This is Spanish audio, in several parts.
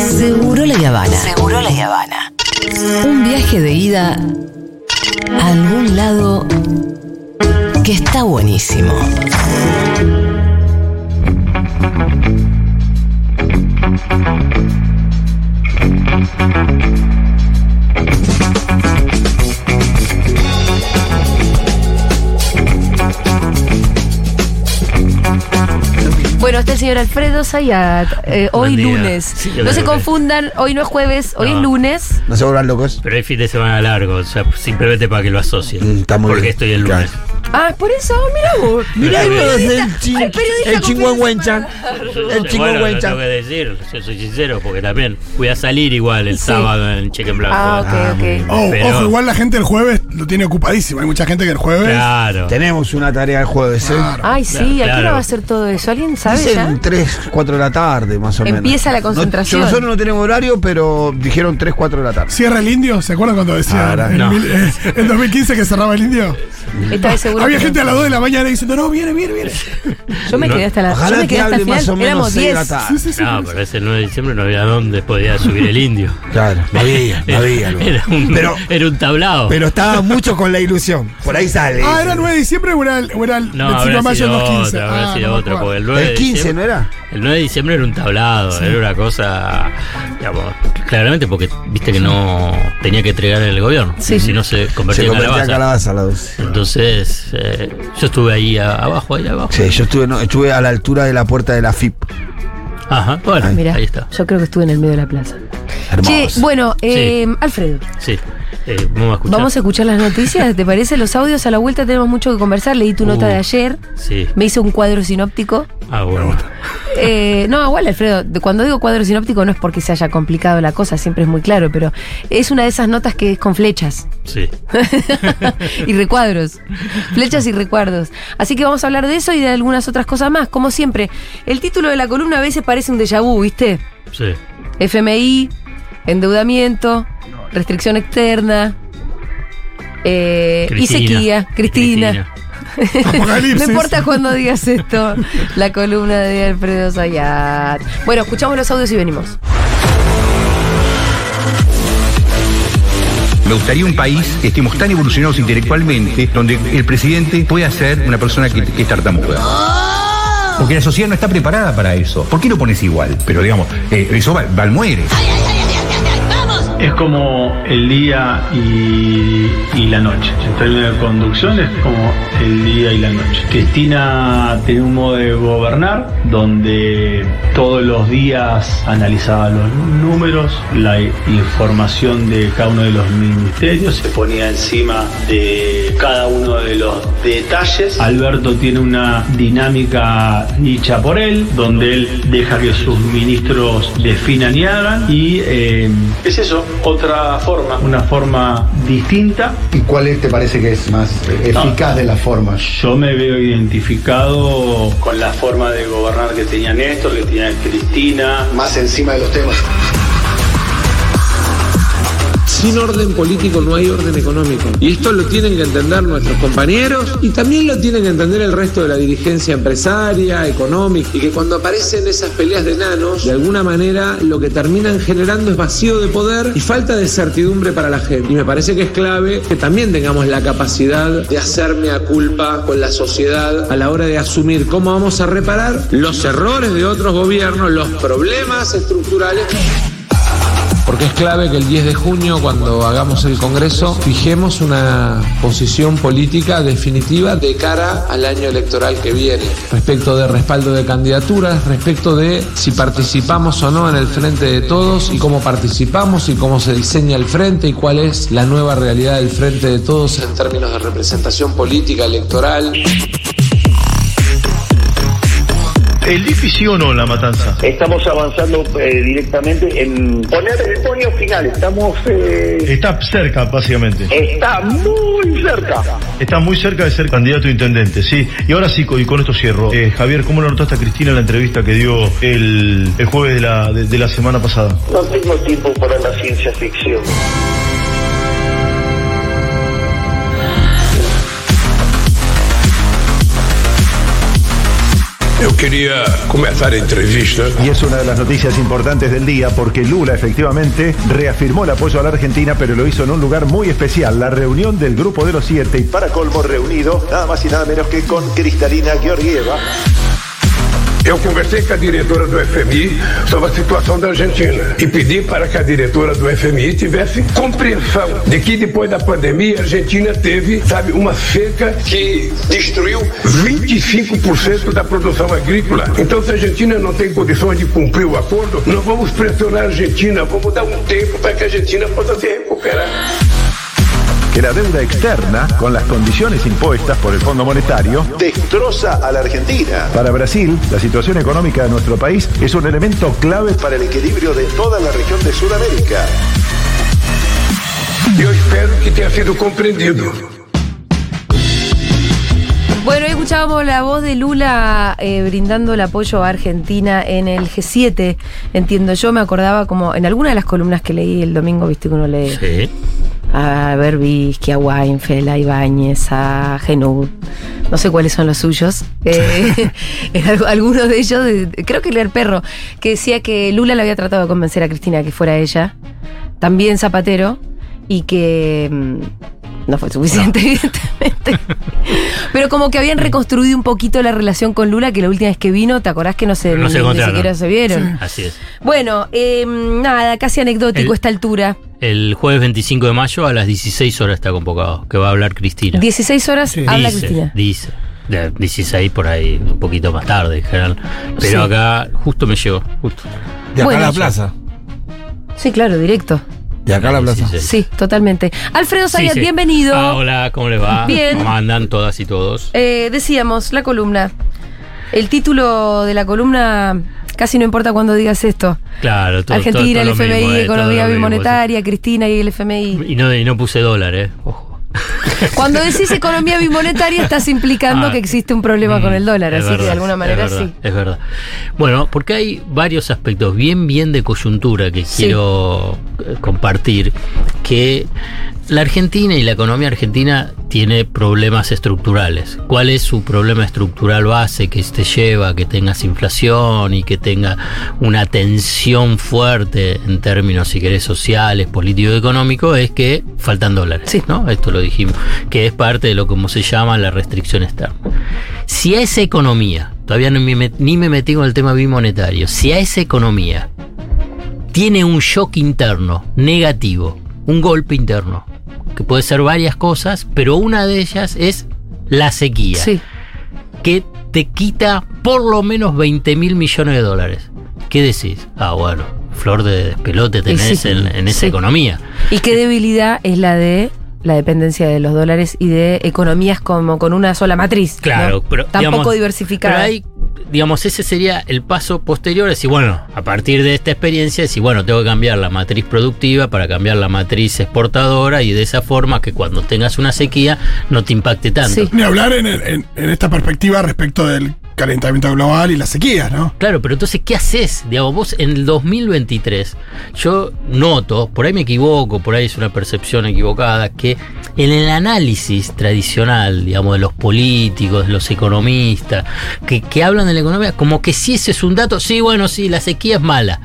Seguro la Habana. Seguro la Habana. Un viaje de ida a algún lado que está buenísimo. Bueno, está el señor Alfredo Zayat. eh, hoy día. lunes. Sí, no se confundan, hoy no es jueves, hoy No. es lunes. No se vuelvan locos. Pero hay fin de semana largo, o sea, simplemente para que lo asocien. Mm, está muy porque bien. estoy el lunes. Ah, por eso, mira vos. Bien. vos, el, ay, periodista el chingüengüencha. El bueno, tengo que decir, yo soy sincero, porque también voy a salir igual el Sí. sábado en cheque en blanco. Ah, ok, Ah, ok. Oh, Pero- Ojo, igual la gente el jueves lo tiene ocupadísimo. Hay mucha gente que el jueves. Claro. Tenemos una tarea el jueves, ¿eh? Claro. Ay, sí, ¿a qué hora Claro. va a ser todo eso? ¿Alguien sabe ya? Dicen 3, 4 de la tarde, más o menos. Empieza la No- concentración. nosotros no tenemos horario, pero dijeron 3, 4 de la tarde. ¿Cierra el indio? ¿Se acuerdan cuando decía Ahora, en, no. mil- eh, en 2015 que cerraba el indio? Esta vez seguro. Había que gente no. a las 2 de la mañana diciendo, no, viene, viene, viene. Yo me No. quedé hasta la. Yo Ojalá me que quedé hasta hable el más o final. menos Éramos 6 de la 10. tarde. Sí, sí, sí. No, pero ese 9 de diciembre no había dónde podía subir el indio. Claro, no había, no había. no. Era un, Pero, era un tablado. pero estaba mucho con la ilusión. Por ahí sale. Ah, ¿era 9 de diciembre o era el, o era el no, 25 de mayo sido del 2015? otra, habrá Ah, sido no me otra, acuerdo. porque el 9 El de 15, diciembre- ¿no era? El 9 de diciembre era un tablado, era una cosa, digamos, claramente porque viste que no tenía que entregar en el gobierno, Sí. si no se Se convertía en convertía calabaza. a calabaza a la 12. Entonces, eh, yo estuve ahí a- abajo, ahí abajo. Sí, yo estuve, no, estuve a la altura de la puerta de la FIP. Ajá, bueno, Mira, ahí está. yo creo que estuve en el medio de la plaza. Hermoso. Che, bueno, eh, Alfredo, Sí, eh, vamos a escuchar. vamos a escuchar las noticias. ¿Te parece? Los audios a la vuelta tenemos mucho que conversar. Leí tu Uh. nota de ayer. Sí, Me hice un cuadro sinóptico. ah, bueno. Eh, no, igual, Alfredo, cuando digo cuadro sinóptico no es porque se haya complicado la cosa, siempre es muy claro, pero es una de esas notas que es con flechas Sí, y recuadros. Flechas y recuerdos. Así que vamos a hablar de eso y de algunas otras cosas más. Como siempre, el título de la columna a veces parece un déjà vu, ¿viste? sí. FMI, endeudamiento, restricción externa. eh, y sequía, Cristina. No importa cuando digas esto, la columna de Alfredo Zayat. Bueno, escuchamos los audios y venimos. Me gustaría un país que estemos tan evolucionados intelectualmente, donde el presidente pueda ser una persona que, que es tartamuda. Porque la sociedad no está preparada para eso. ¿Por qué lo pones igual? Pero digamos, eh, eso va, va al muere. Es como el día y, la noche. En términos de conducción es como el día y la noche. Cristina tenía un modo de gobernar donde todos los días analizaba los números, la información de cada uno de los ministerios, se ponía encima de cada uno de los detalles. Alberto tiene una dinámica dicha por él, donde él deja que sus ministros definan y hagan. Y eh, es eso, otra forma, una forma distinta. ¿Y cuál es- te parece que es más eficaz de las formas? Yo me veo identificado con la forma de gobernar que tenía Néstor, que tenía Cristina. Más encima de los temas. Sin orden político no hay orden económico. Y esto lo tienen que entender nuestros compañeros y también lo tienen que entender el resto de la dirigencia empresaria, económica. Y que cuando aparecen esas peleas de enanos, de alguna manera lo que terminan generando es vacío de poder y falta de certidumbre para la gente. Y me parece que es clave que también tengamos la capacidad de hacerme a culpa con la sociedad a la hora de asumir cómo vamos a reparar los errores de otros gobiernos, los problemas estructurales. Porque es clave que el 10 de junio, cuando hagamos el Congreso, fijemos una posición política definitiva de cara al año electoral que viene. Respecto de respaldo de candidaturas, respecto de si participamos o no en el frente de todos y cómo participamos y cómo se diseña el frente y cuál es la nueva realidad del frente de todos en términos de representación política electoral. ¿El DIFI sí o no la matanza? Estamos avanzando eh, directamente en poner el ponio final. Estamos. eh, Está cerca, básicamente. está muy cerca. Está muy cerca de ser candidato a intendente, sí. Y ahora sí, y con esto cierro. Eh, Javier, ¿cómo lo notaste a Cristina en la entrevista que dio el, el jueves de la, de, de la semana pasada? No tengo tiempo para la ciencia ficción. Eu queria começar a entrevista. Y es una de las noticias importantes del día porque Lula efectivamente reafirmó el apoyo a la Argentina, pero lo hizo en un lugar muy especial, la reunión del Grupo de los Siete y para colmo reunido nada más y nada menos que con Cristalina Georgieva. Eu conversei com a diretora do FMI sobre a situação da Argentina e pedi para que a diretora do FMI tivesse compreensão de que depois da pandemia a Argentina teve, sabe, uma seca que destruiu 25% da produção agrícola. Então, se a Argentina não tem condições de cumprir o acordo, não vamos pressionar a Argentina, vamos dar um tempo para que a Argentina possa se recuperar. Que la deuda externa, con las condiciones impuestas por el Fondo Monetario, destroza a la Argentina. Para Brasil, la situación económica de nuestro país es un elemento clave para el equilibrio de toda la región de Sudamérica. Eu espero que tenha sido compreendido. Bueno, hoy escuchábamos la voz de Lula eh, brindando el apoyo a Argentina en el G7. Entiendo yo, me acordaba como en alguna de las columnas que leí el domingo, viste que uno lee Sí. A Berbisky, a Weinfeld, a Ibáñez, a Genut. No sé cuáles son los suyos. Eh, algunos de ellos, creo que leer perro, que decía que Lula le había tratado de convencer a Cristina que fuera ella. También Zapatero. Y que mm, no fue suficiente, evidentemente. Pero como que habían reconstruido un poquito la relación con Lula, que la última vez que vino, ¿te acordás que no se, No se ni- ni siquiera se vieron? Así es. Bueno, eh, nada, casi anecdótico El- esta altura. El jueves 25 de mayo a las 16 horas está convocado, que va a hablar Cristina. 16 horas habla dice, Cristina. Dice. De 16 por ahí, un poquito más tarde en general. Pero Sí. acá justo me llegó, justo. De acá Bueno, a la plaza. Sí, claro, directo. De acá a la plaza. Sí, totalmente. Alfredo Sí, Sayat, sí. bienvenido. Ah, hola, ¿cómo les va? Bien. ¿Cómo andan todas y todos? Eh, decíamos, la columna. El título de la columna, casi no importa cuando digas esto. Claro, todo, Argentina, todo- el todo lo FMI, mismo, eh, economía bimonetaria, Cristina y el FMI. Y no, y no puse dólar, ¿eh? Ojo. Cuando decís economía bimonetaria estás implicando Ah, que existe un problema con el dólar, así que de alguna manera es verdad, sí. Es verdad. Bueno, porque hay varios aspectos bien, bien de coyuntura que Sí. quiero eh, compartir. Que la Argentina y la economía argentina tiene problemas estructurales. ¿Cuál es su problema estructural base que te lleva a que tengas inflación y que tenga una tensión fuerte en términos, si querés, sociales, políticos y económicos? Es que faltan dólares. ¿no? Esto lo dijimos, que es parte de lo que se llama la restricción externa. Si a esa economía, todavía no me ni me metí con el tema bimonetario, si a esa economía tiene un shock interno negativo, un golpe interno, que puede ser varias cosas, pero una de ellas es la sequía, que te quita por lo menos 20 mil millones de dólares. ¿Qué decís? Ah, bueno, flor de despelote tenés sí. en, en esa Sí. economía. ¿Y qué debilidad es la de la dependencia de los dólares y de economías como con una sola matriz? Claro, ¿no? pero Tampoco digamos, diversificada. Pero hay, digamos, ese sería el paso posterior, decir, bueno, a partir de esta experiencia, decir, bueno, tengo que cambiar la matriz productiva para cambiar la matriz exportadora y de esa forma que cuando tengas una sequía no te impacte tanto. Ni hablar en, en- en esta perspectiva respecto del calentamiento global y la sequía, ¿no? Claro, pero entonces, ¿qué haces? Digamos, vos en el 2023, yo noto, por ahí me equivoco, por ahí es una percepción equivocada, que en el análisis tradicional, digamos, de los políticos, de los economistas, que, que hablan de la economía, como que sí ese es un dato, sí, bueno, sí, la sequía es mala.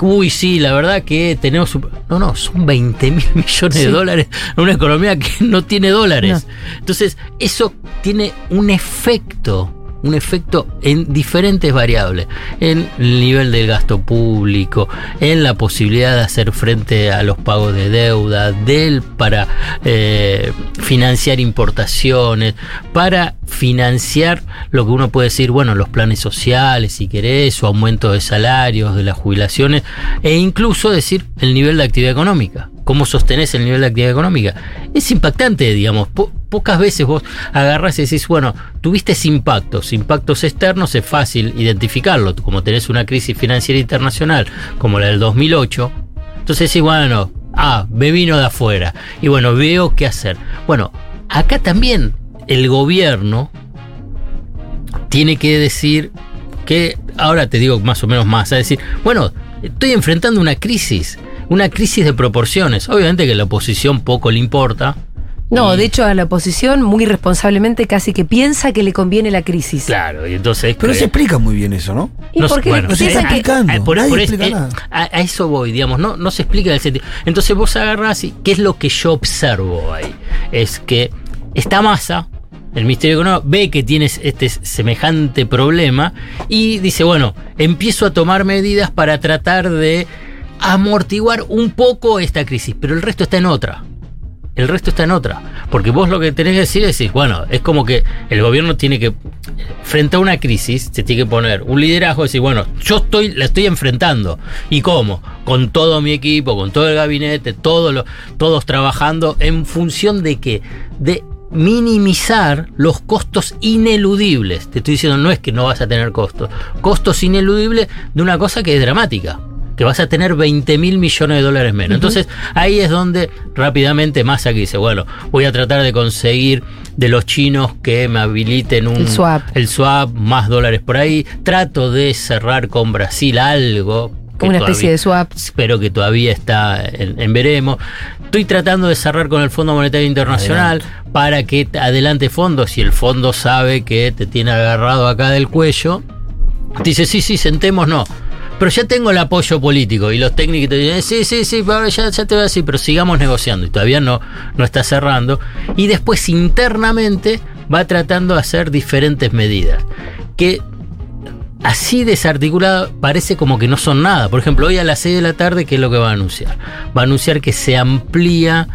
Uy, sí, la verdad que tenemos... un- No, no, son 20 mil millones Sí. de dólares en una economía que no tiene dólares. Entonces, eso tiene un efecto un efecto en diferentes variables, en el nivel del gasto público, en la posibilidad de hacer frente a los pagos de deuda, del para eh, financiar importaciones, para financiar lo que uno puede decir, bueno, los planes sociales, si querés, o aumento de salarios, de las jubilaciones, e incluso decir el nivel de actividad económica. ¿Cómo sostenés el nivel de actividad económica? Es impactante, digamos. Po- pocas veces vos agarrás y decís, bueno, tuviste impactos, impactos externos, es fácil identificarlo. Como tenés una crisis financiera internacional como la del 2008, entonces decís, bueno, ah, me vino de afuera. Y bueno, veo qué hacer. Bueno, acá también el gobierno tiene que decir que, ahora te digo más o menos más, a decir, bueno, estoy enfrentando una crisis, una crisis de proporciones. Obviamente que a la oposición poco le importa No, de hecho a la oposición muy responsablemente casi que piensa que le conviene la crisis. Claro, y entonces... Pero se explica muy bien eso, ¿no? ¿Y por qué no se está explicando. Ah, por- nadie por explica es- eh, nada. a, a eso voy, digamos, no, no se explica el sentido. Entonces vos agarrás y ¿qué es lo que yo observo ahí? Es que esta masa, el Ministerio Económico, ve que tienes este semejante problema y dice, bueno, empiezo a tomar medidas para tratar de amortiguar un poco esta crisis, pero el resto está en otra. El resto está en otra. Porque vos lo que tenés que decir es bueno, es como que el gobierno tiene que, frente a una crisis, se tiene que poner un liderazgo y decir, bueno, yo estoy, la estoy enfrentando. ¿Y cómo? Con todo mi equipo, con todo el gabinete, todos trabajando en función de qué? De minimizar los costos ineludibles. Te estoy diciendo, no es que no vas a tener costos. Costos ineludibles de una cosa que es dramática que vas a tener 20 mil millones de dólares menos. Entonces ahí es donde rápidamente Massa dice, bueno, voy a tratar de conseguir de los chinos que me habiliten un El swap. el swap, más dólares por ahí. Trato de cerrar con Brasil algo. Una especie de swap. Pero que todavía está en, en veremos. Estoy tratando de cerrar con el Fondo Monetario Internacional para que te adelante fondos. Si el fondo sabe que te tiene agarrado acá del cuello, dice, sí, sí, sentemos, no. Pero ya tengo el apoyo político y los técnicos te dicen, sí, sí, sí, ya, ya te voy a decir, pero sigamos negociando. Y todavía no, no está cerrando. Y después internamente va tratando de hacer diferentes medidas. Que así desarticulado parece como que no son nada. Por ejemplo, hoy a las 6 de la tarde, ¿qué es lo que va a anunciar? Va a anunciar que se amplía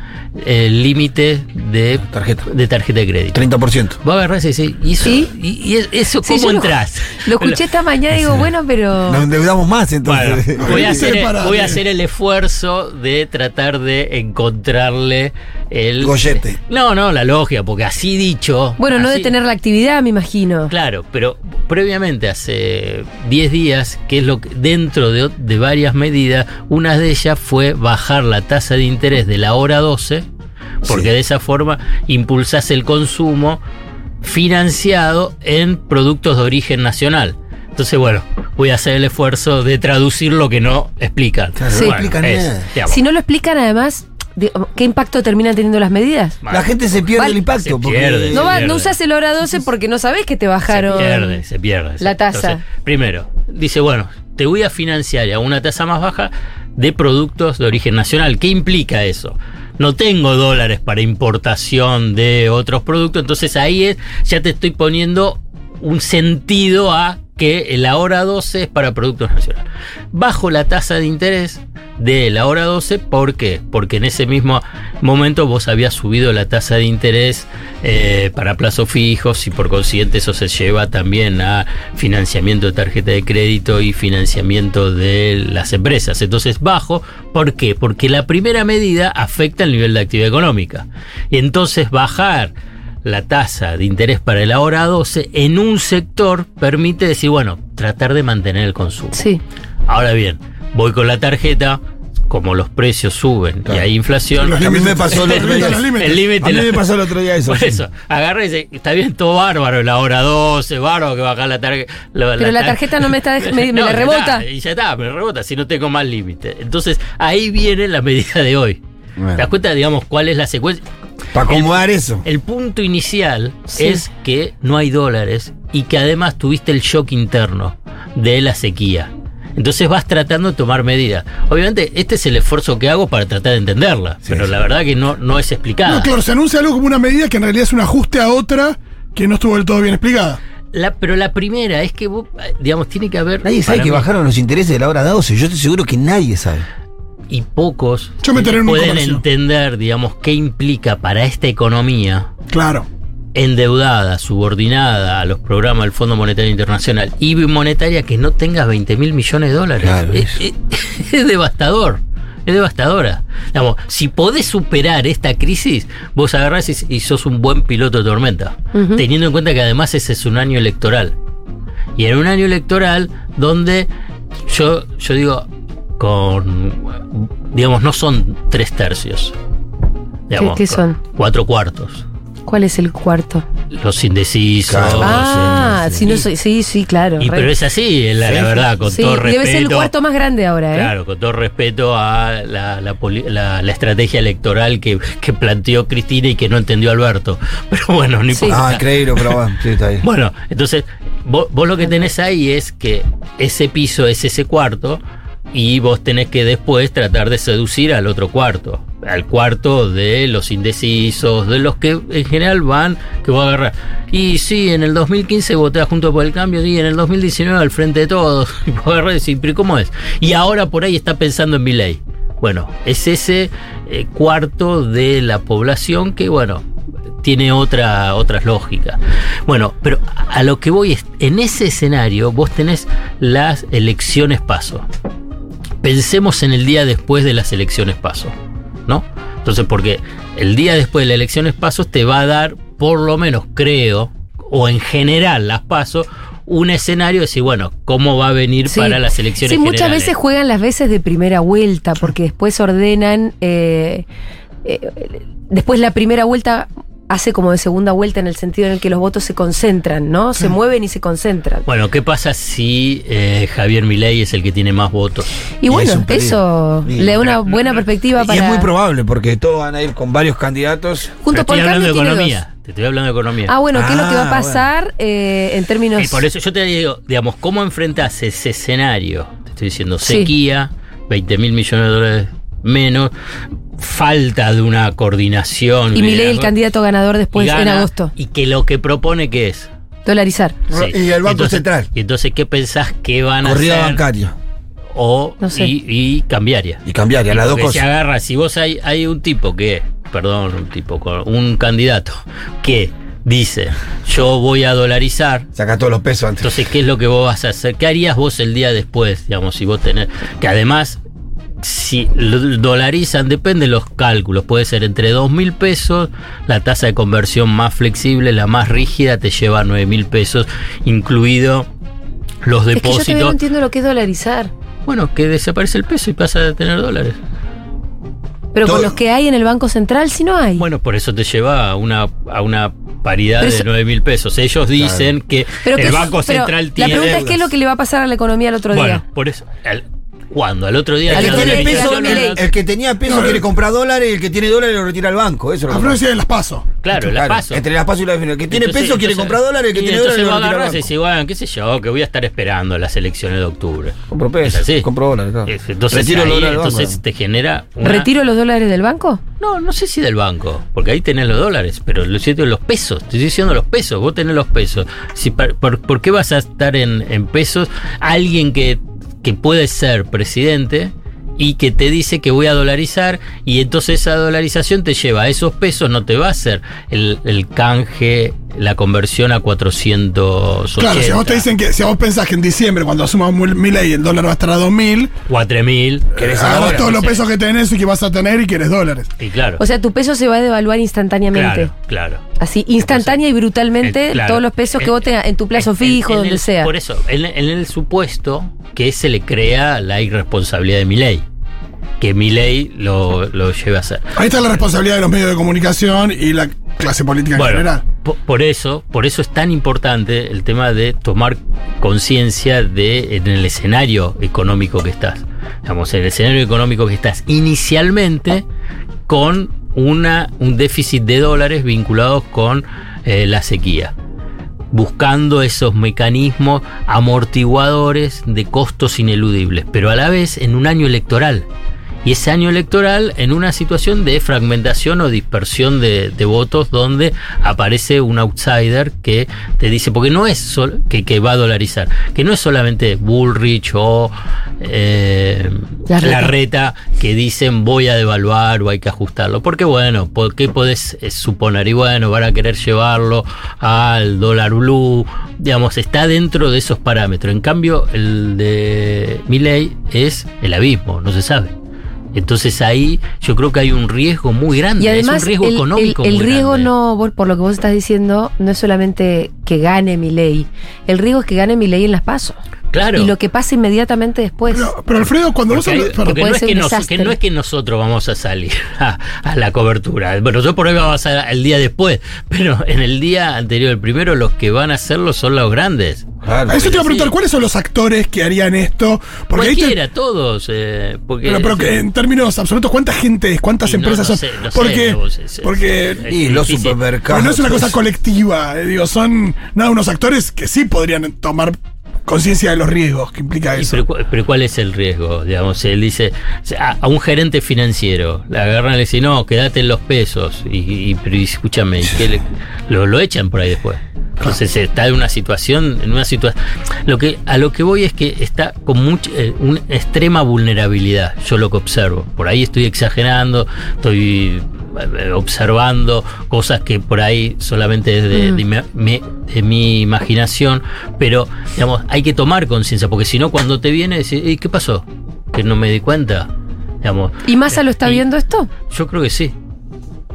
el límite de tarjeta. de tarjeta de crédito. 30%. Va a agarrar ese, sí, y eso, y, y es- eso Sí, ¿cómo lo- entras? Lo escuché esta mañana y digo, bueno, pero. Nos endeudamos más entonces. Voy a, hacer, voy a hacer el esfuerzo de tratar de encontrarle el. Gollete. No, no, la logia, porque así dicho. Bueno, no así- detener la actividad, me imagino. Claro, pero previamente, hace 10 días, que es lo que dentro de, de varias medidas, una de ellas fue bajar la tasa de interés de la hora 12, porque Sí. de esa forma impulsás el consumo financiado en productos de origen nacional. Entonces, bueno, voy a hacer el esfuerzo de traducir lo que no explican. Claro, no Bueno, explican es, nada. digamos, Si no lo explican, además, de- ¿qué impacto terminan teniendo las medidas? La gente se pierde Vale. el impacto. Se porque- pierde. No, va- pierde. no usas el hora 12 porque no sabés que te bajaron. Se pierde, se pierde. la tasa. Primero, dice, bueno, te voy a financiar a una tasa más baja de productos de origen nacional. ¿Qué implica eso? No tengo dólares para importación de otros productos, entonces ahí es, ya te estoy poniendo un sentido a que la hora 12 es para productos nacionales. Bajo la tasa de interés de la hora 12, ¿por qué? Porque en ese mismo momento vos habías subido la tasa de interés eh, para plazos fijos y por consiguiente eso se lleva también a financiamiento de tarjeta de crédito y financiamiento de las empresas. Entonces bajo, ¿por qué? Porque la primera medida afecta el nivel de actividad económica. Y entonces bajar la tasa de interés para el ahora 12 en un sector permite decir, bueno, tratar de mantener el consumo. Sí. Ahora bien, voy con la tarjeta, como los precios suben y hay inflación. Los A mí me pasó el otro día. El límite A mí me pasó el otro día eso. Por eso, agarra y dice, está bien todo bárbaro, la hora 12, bárbaro que baja la tarjeta. Pero la tarjeta no me está me- me la rebota. está, y ya está, me rebota, si no tengo más límite. Entonces, ahí viene la medida de hoy. Bueno. ¿Te das cuenta, digamos, cuál es la secuencia? Para acomodar eso. El punto inicial Sí. es que no hay dólares y que además tuviste el shock interno de la sequía. Entonces vas tratando de tomar medidas. Obviamente, este es el esfuerzo que hago para tratar de entenderla, pero la verdad que no, no es explicada. No, claro, se anuncia algo como una medida que en realidad es un ajuste a otra que no estuvo del todo bien explicada. La- pero la primera es que, vos, eh, digamos, tiene que haber. Nadie sabe que mí, bajaron los intereses de la hora 12. Yo estoy seguro que nadie sabe. Y pocos Yo me enteré en un pueden comercio. entender, digamos, qué implica para esta economía Claro. endeudada, subordinada a los programas del Fondo Monetario Internacional y monetaria que no tenga 20 mil millones de dólares. Claro, es, es- es devastador. Es devastadora. Digamos, si podés superar esta crisis, vos agarrás y, y sos un buen piloto de tormenta. Teniendo en cuenta que además ese es un año electoral. Y en un año electoral donde yo, yo digo, con, digamos, no son tres tercios. Digamos, qué son? Cuatro cuartos. ¿Cuál es el cuarto? los indecisos. Ah, sí, sí, no soy, sí, sí, claro. Y, pero es así, la, la verdad, con Sí, todo respeto. debe ser el cuarto más grande ahora, ¿eh? Claro, con todo respeto a la, la poli- la- la estrategia electoral que, que planteó Cristina y que no entendió Alberto. Pero bueno, no importa. Ah, increíble, pero bueno, sí, está bien. Bueno, entonces, vos, vos lo que tenés ahí es que ese piso es ese cuarto y vos tenés que después tratar de seducir al otro cuarto. Al cuarto de los indecisos, de los que en general van, que vos agarrás. Y sí, en el 2015 voté Junto por el Cambio y en el 2019 al frente de todos. Y vos agarrás y decís, pero ¿cómo es? Y ahora por ahí está pensando en mi ley. Bueno, es ese eh, cuarto de la población que, bueno, tiene otra, otras lógicas. Bueno, pero a lo que voy es, en ese escenario vos tenés las elecciones paso. Pensemos en el día después de las elecciones paso, ¿no? Entonces, porque el día después de las elecciones pasos te va a dar, por lo menos creo, o en general las pasos, un escenario de decir, bueno, ¿cómo va a venir Sí. para las elecciones Sí, muchas generales? veces juegan las veces de primera vuelta, porque después ordenan. eh, eh, después la primera vuelta hace como de segunda vuelta en el sentido en el que los votos se concentran, ¿no? Se mueven y se concentran. Bueno, ¿qué pasa si eh, Javier Milei es el que tiene más votos? Y bueno, es eso Sí. le da una buena perspectiva Y para. es muy probable, porque todos van a ir con varios candidatos. Junto Pero por hablando de economía. Te estoy hablando de economía. Ah, bueno, ¿qué es lo que va a Ah, pasar eh, en términos. Y por eso yo te digo, digamos, ¿cómo enfrentas ese escenario? Te estoy diciendo, Sí. sequía, 20 mil millones de dólares menos, falta de una coordinación. y Milei el candidato ganador después en agosto. Y que lo que propone que es. Dolarizar. Sí. Y el Banco Entonces- Central. Y entonces, ¿qué pensás que van a Corrida hacer? bancaria. O No sé. y, y cambiaria. Y cambiaria, las dos Porque se cosas. agarra, si vos hay, hay un tipo que, perdón, un tipo, con- un candidato que dice, yo voy a dolarizar, Saca todos los pesos antes. entonces, ¿qué es lo que vos vas a hacer? ¿Qué harías vos el día después, digamos, si vos tenés, que además, si dolarizan, depende de los cálculos, puede ser entre 2 mil pesos, la tasa de conversión más flexible, la más rígida, te lleva 9 mil pesos, incluido los Es que yo no depósitos. entiendo lo que es dolarizar. Bueno, que desaparece el peso y pasa a tener dólares. Pero Todo- con los que hay en el Banco Central, si no hay. Bueno, por eso te lleva a una, a una paridad de eso- 9 mil pesos. Ellos dicen que Pero el que- Banco Central La tiene. pregunta es qué es lo que le va a pasar a la economía el otro Bueno, día. por eso. ¿Cuándo? ¿Al otro día? El que, tiene peso, el tenía peso quiere comprar dólares y el que tiene dólares lo retira al banco. Eso es lo que las paso. Claro, la Claro, paso. Entre las pasos y la definición. El que tiene Entonces- peso quiere entonces- comprar dólares, el que y tiene entonces dólares lo retira al agarrás y banco. decís, bueno, qué sé yo, que voy a estar esperando las elecciones de octubre. Compro Es pesos, así. compro dólares. claro. Entonces, Retiro ahí, los dólares banco. entonces te genera. una- ¿Retiro los dólares del banco? No, no sé si del banco, porque ahí tenés los dólares, pero lo cierto es los pesos. Te estoy diciendo los pesos, vos tenés los pesos. Si, por, por qué vas a estar en, en pesos? Alguien que, que puede ser presidente y que te dice que voy a dolarizar y entonces esa dolarización te lleva a esos pesos, no te va a hacer el, el canje, la conversión a 480. Claro, si a vos te dicen que, si a vos pensás que en diciembre, cuando asuma mi ley, el dólar va a estar a 2000, 4000. agarrás ahora, todos los pesos que tenés y que vas a tener y querés dólares. Y claro. O sea, tu peso se va a devaluar instantáneamente. Claro, claro. Así, instantánea y brutalmente, Eh, claro. todos los pesos que vos tengas en tu plazo fijo, en donde el- sea. Por eso, en, en el supuesto que se le crea la irresponsabilidad de mi ley. Que mi ley lo, lo lleve a hacer. Ahí está la responsabilidad de los medios de comunicación y la clase política en Bueno, general. po- por eso, por eso es tan importante el tema de tomar conciencia de en el escenario económico que estás. Digamos, en el escenario económico que estás inicialmente con una, un déficit de dólares vinculados con eh, la sequía. Buscando esos mecanismos amortiguadores de costos ineludibles, pero a la vez en un año electoral. Y ese año electoral en una situación de fragmentación o dispersión de, de votos donde aparece un outsider que te dice, porque no es sol- que, que va a dolarizar, que no es solamente Bullrich o eh, La Reta. la reta que dicen voy a devaluar o hay que ajustarlo. Porque bueno, ¿por qué podés eh, suponer? Y bueno, van a querer llevarlo al dólar blue. Digamos, está dentro de esos parámetros. En cambio, el de Milley es el abismo, no se sabe. Entonces ahí yo creo que hay un riesgo muy grande. Y además, es un riesgo el, económico. el- el muy riesgo grande. no, por lo que vos estás diciendo, no es solamente que gane mi ley. El riesgo es que gane mi ley en las pasos. Claro. y lo que pasa inmediatamente después. Pero Alfredo, cuando vos Porque, hay- hablas. perdón, porque no, es que nos- que no es que nosotros vamos a salir a, a la cobertura. Bueno, yo por ahí vamos a el día después, pero en el día anterior, el primero, los que van a hacerlo son los grandes. Claro. a eso te iba a preguntar, Sí. ¿cuáles son los actores que harían esto? Porque ahí te- Cualquiera, todos. eh, porque, Pero, pero que en términos absolutos, ¿cuánta gente es? ¿Cuántas Y empresas no son? sé, no sé, porque vos, es- porque es Y los supermercados. porque no es una cosa pues. colectiva. eh, digo, son nada unos actores que sí podrían tomar conciencia de los riesgos que implica eso. pero, pero ¿cuál es el riesgo? Digamos, él dice a, a un gerente financiero, le agarran y le dicen, no, quédate en los pesos. Y, y- pero y escúchame, ¿y qué le- lo, lo echan por ahí después. Entonces está en una situación, en una situación. Lo que, a lo que voy es que está con mucha, eh, una extrema vulnerabilidad, yo lo que observo. Por ahí estoy exagerando, estoy observando cosas que por ahí solamente es de, de mi, mi- de mi imaginación, pero digamos, hay que tomar conciencia, porque si no, cuando te viene, decir, "Ey, ¿qué pasó? Que no me di cuenta. Digamos, ¿Y Massa lo está y- viendo esto? yo creo que sí.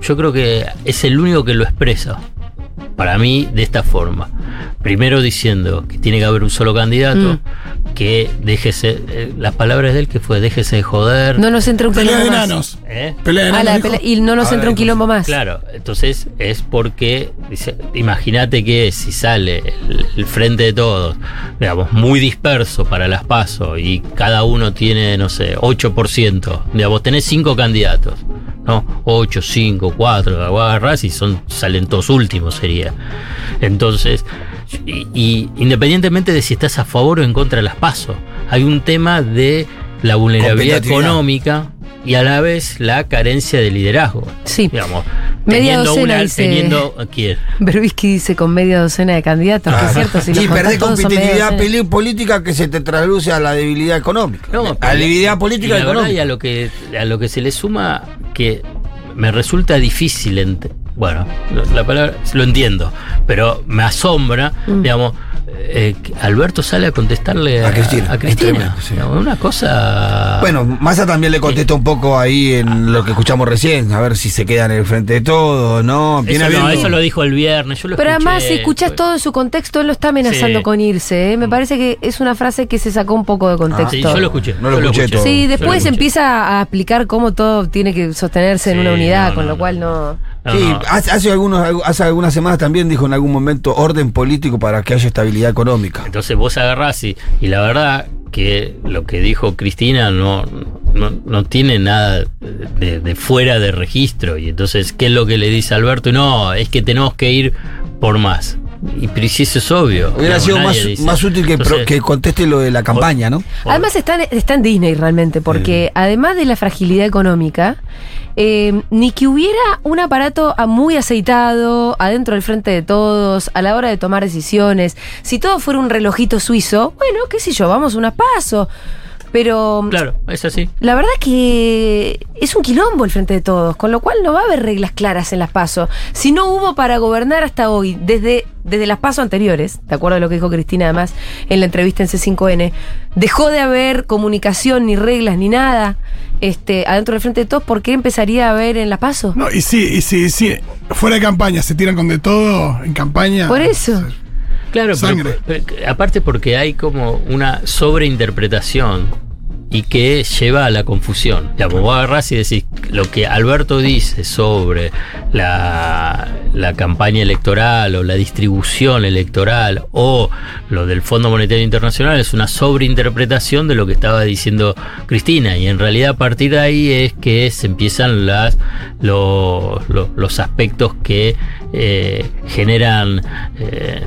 Yo creo que es el único que lo expresa. Para mí, de esta forma. Primero diciendo que tiene que haber un solo candidato, que déjese. eh, las palabras de él que fue: déjese de joder. No nos entra un Pelea de quilombo más. enanos. ¿Eh? Pelea de la enanos. pelea- y no nos entra un quilombo más. Claro, entonces es porque, dice, imagínate que si sale el, el frente de todos, digamos, muy disperso para las pasos y cada uno tiene, no sé, 8%, digamos, tenés cinco candidatos, ¿no? 8, 5, 4, vos agarrás y son, salen todos últimos sería. Entonces, y, y independientemente de si estás a favor o en contra de las pasos, hay un tema de la vulnerabilidad económica y a la vez la carencia de liderazgo. Sí. Digamos, Media teniendo docena, una, dice. teniendo ¿quién? Berbisky dice con media docena de candidatos, que es cierto, si sí, perdés competitividad política que se te traduce a la debilidad económica. No, a la debilidad política y la verdad, y económica. a lo que a lo que se le suma que me resulta difícil bueno, la palabra lo entiendo, pero me asombra, Mm. digamos, eh, que Alberto sale a contestarle a, A Cristina. a Cristina. Tremendo, sí. Una cosa Bueno, Massa también le contesta un poco ahí en lo que escuchamos recién, a ver si se queda en el frente de todo, ¿no? Viene eso, no, eso lo dijo el viernes, yo lo Pero además, si fue- todo en su contexto, él lo está amenazando Sí. con irse. ¿eh? Me parece que es una frase que se sacó un poco de contexto. Ah, Sí, yo lo escuché. No lo yo escuché todo. Sí, después empieza a explicar cómo todo tiene que sostenerse en una unidad, no, con no, lo no. cual no. No, Sí, no. hace, hace algunos, hace algunas semanas también dijo en algún momento orden político para que haya estabilidad económica. Entonces vos agarrás y, y la verdad que lo que dijo Cristina no, no, no tiene nada de, de fuera de registro. Y entonces, ¿qué es lo que le dice Alberto? No, es que tenemos que ir por más. Y pero si eso es obvio. Hubiera Digamos, sido más, más útil que, pro- que conteste lo de la campaña, ¿no? Además está, en- está en Disney realmente, porque además de la fragilidad económica, eh, ni que hubiera un aparato a- muy aceitado, adentro del frente de todos, a la hora de tomar decisiones, si todo fuera un relojito suizo, bueno, qué sé yo, vamos unas paso. Pero Claro, es así. la verdad que es un quilombo el frente de todos, con lo cual no va a haber reglas claras en las pasos. Si no hubo para gobernar hasta hoy, desde, desde las pasos anteriores, de acuerdo a lo que dijo Cristina además en la entrevista en C5N, dejó de haber comunicación, ni reglas, ni nada este, adentro del frente de todos, ¿por qué empezaría a haber en las pasos? No, y sí, y sí, sí. Fuera de campaña, se tiran con de todo en campaña. Por eso. Claro, pero- Sangre. pero- aparte porque hay como una sobreinterpretación y que lleva a la confusión. Digamos, vos agarrás y decís lo que Alberto dice sobre la, la campaña electoral o la distribución electoral o lo del Fondo Monetario Internacional es una sobreinterpretación de lo que estaba diciendo Cristina y en realidad a partir de ahí es que se empiezan las, los, los- los aspectos que eh, generan... eh,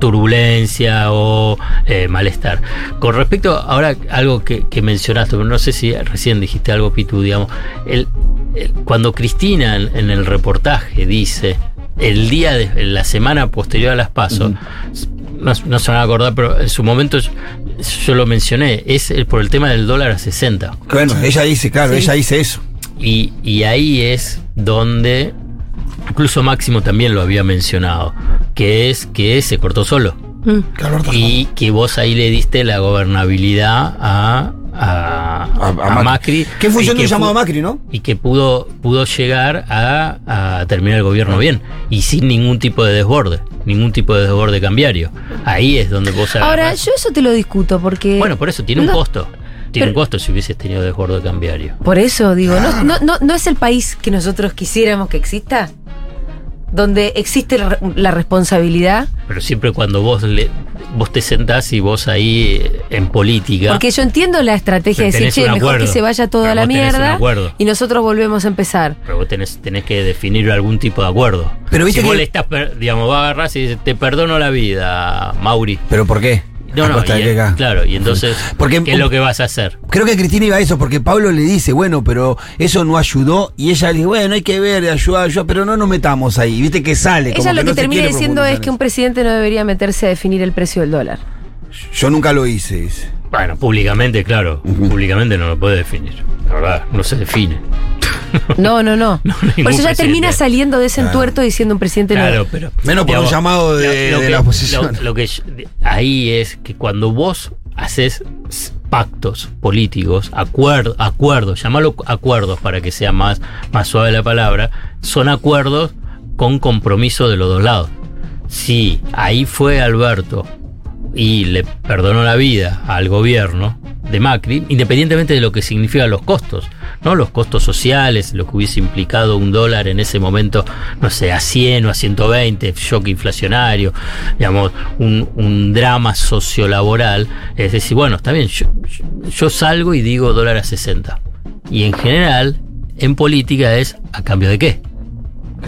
turbulencia o eh, malestar. Con respecto ahora algo que, que mencionaste, pero no sé si recién dijiste algo, Pitu, digamos, el, el- cuando Cristina en, en el reportaje dice el día de la semana posterior a las pasos, no, no se van a acordar, pero en su momento yo, yo lo mencioné, es el- por el tema del dólar a 60. Bueno, ella dice, claro, Sí. ella dice eso. Y, y ahí es donde, incluso Máximo también lo había mencionado, que es que se cortó solo. Mm. Y que vos ahí le diste la gobernabilidad a, a, a, A- a a Macri. Macri. ¿Qué función que llamado Macri, no? Y que pudo, pudo llegar a, a terminar el gobierno bien y sin ningún tipo de desborde, ningún tipo de desborde cambiario. Ahí es donde vos Ahora, agarrás- yo eso te lo discuto porque. Bueno, por eso tiene un costo. Tiene pero- un costo si hubieses tenido desborde cambiario. Por eso digo, ¿no, no, no, no es el país que nosotros quisiéramos que exista? Donde existe la, la responsabilidad. Pero siempre cuando vos le, vos te sentás y vos ahí eh, en política. Porque yo entiendo la estrategia de decir, che, mejor acuerdo, que se vaya todo a la vos mierda y nosotros volvemos a empezar. Pero vos tenés, tenés que definir algún tipo de acuerdo. Pero viste si vos que- le estás, digamos, va a agarrar y dice, te perdono la vida, Mauri. ¿Pero por qué? No, ¿A no, de y- acá? claro, y entonces, Porque- ¿qué es lo que vas a hacer? Creo que Cristina iba a eso, porque Pablo le dice, bueno, pero eso no ayudó, y ella le dice, bueno, hay que ver, ayudar, ayudar, pero no nos metamos ahí, viste que sale. como Ella lo que, no termina diciendo es que un presidente no debería meterse a definir el precio del dólar. Yo nunca lo hice, dice. Bueno, públicamente, claro, públicamente no lo puede definir. La verdad, no se define. No, no, no. Por ningún eso ya presidente. termina saliendo de ese Claro. entuerto diciendo un presidente Claro, no. pero. Menos por un llamado de- de la oposición. Lo, lo que yo- ahí es que cuando vos haces pactos políticos, acuerdos, acuerdos, llamalo acuerdos para que sea más, más suave la palabra, son acuerdos con compromiso de los dos lados. Si ahí fue Alberto y le perdonó la vida al gobierno de Macri, independientemente de lo que significan los costos, ¿no? Los costos sociales, lo que hubiese implicado un dólar en ese momento, no sé, a 100 o a 120, shock inflacionario, digamos, un, un drama sociolaboral. Es decir, bueno, está bien, yo, yo salgo y digo dólar a 60. Y en general, en política es a cambio de qué.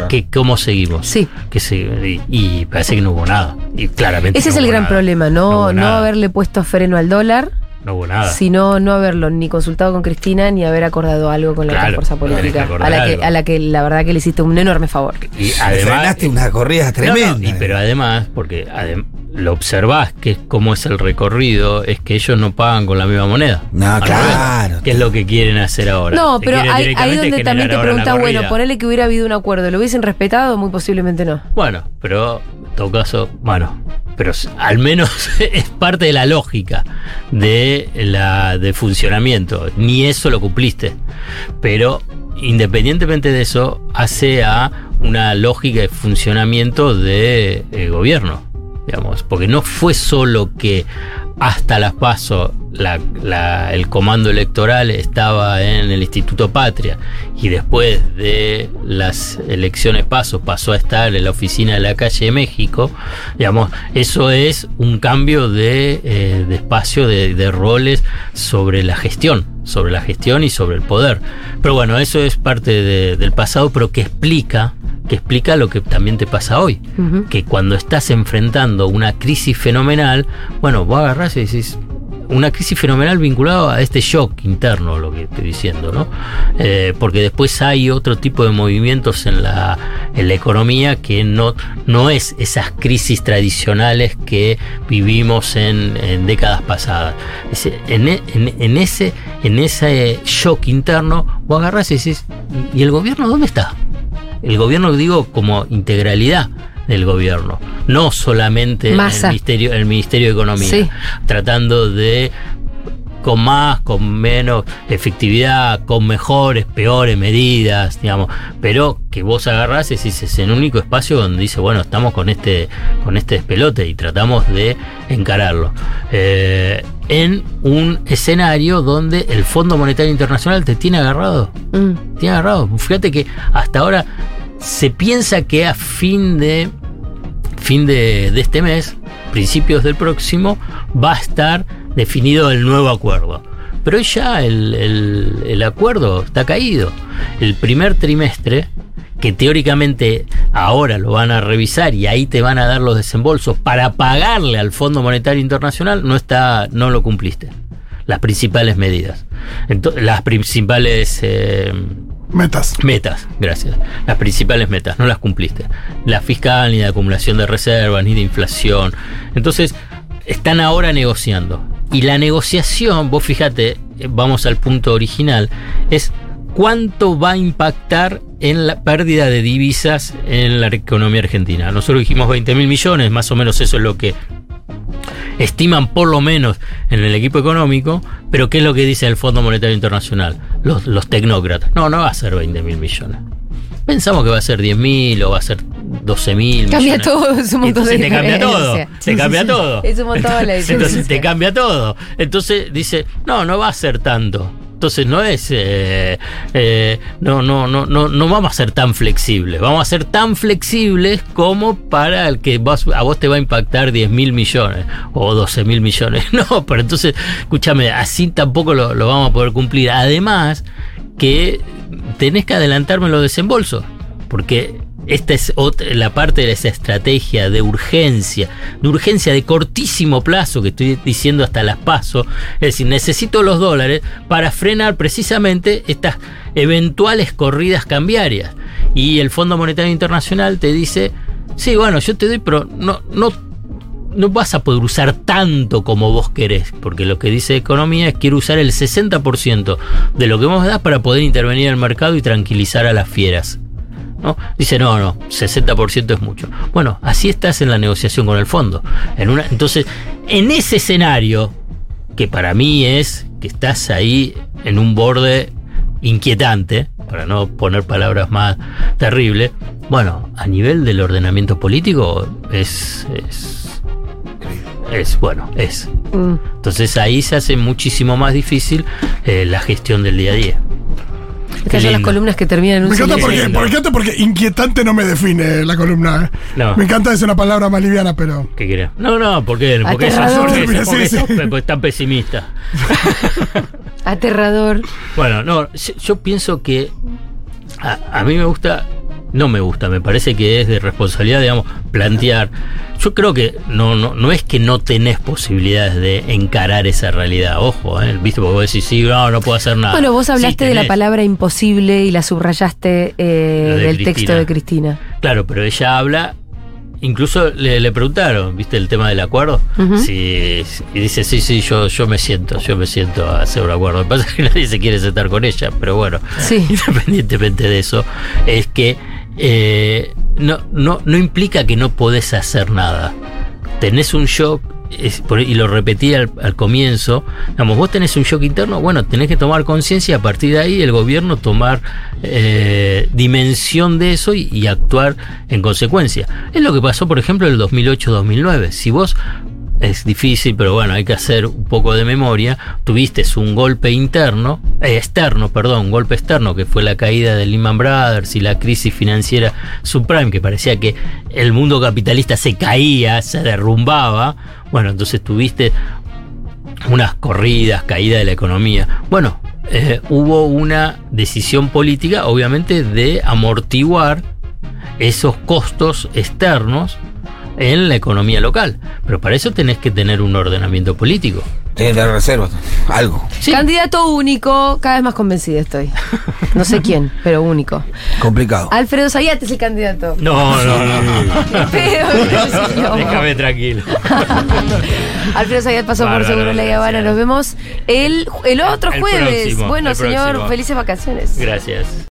¿Qué, ¿Cómo seguimos? Sí. Que se, y, y parece que no hubo nada. Y claramente Ese no es el gran nada. problema, no, no, haberle puesto freno al dólar, No hubo nada. sino no haberlo ni consultado con Cristina ni haber acordado algo con la otra Claro, fuerza que política, a la, que, a la que la verdad que le hiciste un enorme favor. Y además. frenaste una corrida No, tremenda. no, y- pero además, porque adem- lo observás que es cómo es el recorrido, es que ellos no pagan con la misma moneda. No, claro. revés, Que es lo que quieren hacer ahora. No, pero ahí, ahí directamente donde también te preguntas, bueno, ponele que hubiera habido un acuerdo, ¿lo hubiesen respetado? Muy posiblemente no. Bueno, pero en todo caso, bueno, pero al menos es parte de la lógica de la de funcionamiento. Ni eso lo cumpliste. Pero independientemente de eso, hace a una lógica de funcionamiento de eh, gobierno. Digamos, porque no fue solo que hasta las PASO la- la- el comando electoral estaba en el Instituto Patria y después de las elecciones PASO pasó a estar en la oficina de la calle de México, digamos, eso es un cambio de, eh, de espacio, de, de roles sobre la gestión, sobre la gestión y sobre el poder. Pero bueno, eso es parte de- del pasado, pero que explica que explica lo que también te pasa hoy. Que cuando estás enfrentando una crisis fenomenal, bueno, vos agarrás y decís, una crisis fenomenal vinculada a este shock interno, lo que estoy diciendo, ¿no? Eh, porque después hay otro tipo de movimientos en la, en la economía que no, no es esas crisis tradicionales que vivimos en, en décadas pasadas. En, en- en ese, en ese shock interno, vos agarrás y decís, ¿y el gobierno dónde está? El gobierno, digo, como integralidad del gobierno, no solamente el ministerio, el Ministerio de Economía, Sí. tratando de con más, con menos efectividad, con mejores, peores medidas, digamos, pero que vos agarrás y decís, es el único espacio donde dice, bueno, estamos con este, con este despelote y tratamos de encararlo. Eh, en un escenario donde el Fondo Monetario Internacional te tiene agarrado. Mm. Tiene agarrado. Fíjate que hasta ahora se piensa que a fin de fin de, este mes, principios del próximo, va a estar definido el nuevo acuerdo. Pero ya el, el- el acuerdo está caído. El primer trimestre, que teóricamente ahora lo van a revisar y ahí te van a dar los desembolsos para pagarle al Fondo Monetario Internacional, no está, no lo cumpliste. Las principales medidas. Entonces, las principales eh, Metas. Metas, gracias. Las principales metas, no las cumpliste. La fiscal, ni de acumulación de reservas, ni de inflación. Entonces, están ahora negociando. Y la negociación, vos fíjate, vamos al punto original, es cuánto va a impactar en la pérdida de divisas en la economía argentina. Nosotros dijimos 20 mil millones, más o menos eso es lo que estiman por lo menos en el equipo económico, pero ¿qué es lo que dice el Fondo Monetario Internacional? Los, los tecnócratas. No, no va a ser 20 mil millones. Pensamos que va a ser 10 mil o va a ser 12 mil Cambia todo, es un montón Entonces de te cambia todo, te cambia todo. Es un montón la Entonces te cambia todo. Entonces dice, no, no va a ser tanto. Entonces no es, eh, eh, no, no, no, no, no vamos a ser tan flexibles. Vamos a ser tan flexibles como para el que a vos te va a impactar 10 mil millones o 12 mil millones. No, pero entonces, escúchame, así tampoco lo, lo vamos a poder cumplir. Además, que tenés que adelantarme los desembolsos. Porque esta es la parte de esa estrategia de urgencia, de urgencia de cortísimo plazo que estoy diciendo hasta las paso. Es decir, necesito los dólares para frenar precisamente estas eventuales corridas cambiarias. Y el Fondo Monetario Internacional te dice, sí, bueno, yo te doy, pero no, no, no vas a poder usar tanto como vos querés, porque lo que dice Economía es quiero usar el 60% de lo que vos das para poder intervenir en el mercado y tranquilizar a las fieras. ¿No? Dice, no, no, 60% es mucho. Bueno, así estás en la negociación con el fondo. En una, entonces, en ese escenario, que para mí es que estás ahí en un borde inquietante, para no poner palabras más terribles, bueno, a nivel del ordenamiento político es, es, es bueno, es. Mm. Entonces ahí se hace muchísimo más difícil eh, la gestión del día a día. Estas son las columnas que terminan en un Me encanta porque, encanta porque inquietante no me define la columna. ¿eh? No. Me encanta es una palabra más liviana, pero. ¿Qué querés? No, no, porque, porque, sos- Aterrador. porque, porque porque es tan pesimista. Aterrador. Bueno, no, yo, yo pienso que a, a mí me gusta, no me gusta, me parece que es de responsabilidad, digamos, plantear. Yo creo que no, no, no es que no tenés posibilidades de encarar esa realidad, ojo, ¿eh? ¿viste? Porque vos decís, sí, no, no puedo hacer nada. Bueno, vos Sí, hablaste de la palabra imposible y la subrayaste eh, de del Cristina. texto de Cristina. Claro, pero ella habla. Incluso le, le preguntaron, ¿viste el tema del acuerdo? Sí, y dice, sí, sí, yo, yo me siento, yo me siento a hacer un acuerdo. Lo que pasa es que nadie se quiere sentar con ella, pero bueno, Sí. independientemente de eso, es que eh, no, no, no implica que no podés hacer nada. Tenés un shock, y lo repetí al, al comienzo, digamos, vos tenés un shock interno, bueno, tenés que tomar conciencia y a partir de ahí el gobierno tomar eh, dimensión de eso y, y actuar en consecuencia. Es lo que pasó, por ejemplo, en el 2008-2009. Si vos es difícil, pero bueno, hay que hacer un poco de memoria. Tuviste un golpe interno, eh, externo, perdón, un golpe externo que fue la caída de Lehman Brothers y la crisis financiera subprime, que parecía que el mundo capitalista se caía, se derrumbaba. Bueno, entonces tuviste unas corridas, caída de la economía. Bueno, eh, hubo una decisión política, obviamente, de amortiguar esos costos externos en la economía local. Pero para eso tenés que tener un ordenamiento político. Tiene que tener reservas, algo. Candidato único, cada vez más convencida estoy. No sé quién, pero único. Complicado. Alfredo Zayat es el candidato. No, no, no. no. Pero. Déjame tranquilo. Alfredo Zayat pasó por Bárbaro, Seguro La Habana. Nos vemos el, el otro El jueves. próximo, bueno, el señor, próximo. felices vacaciones. Gracias.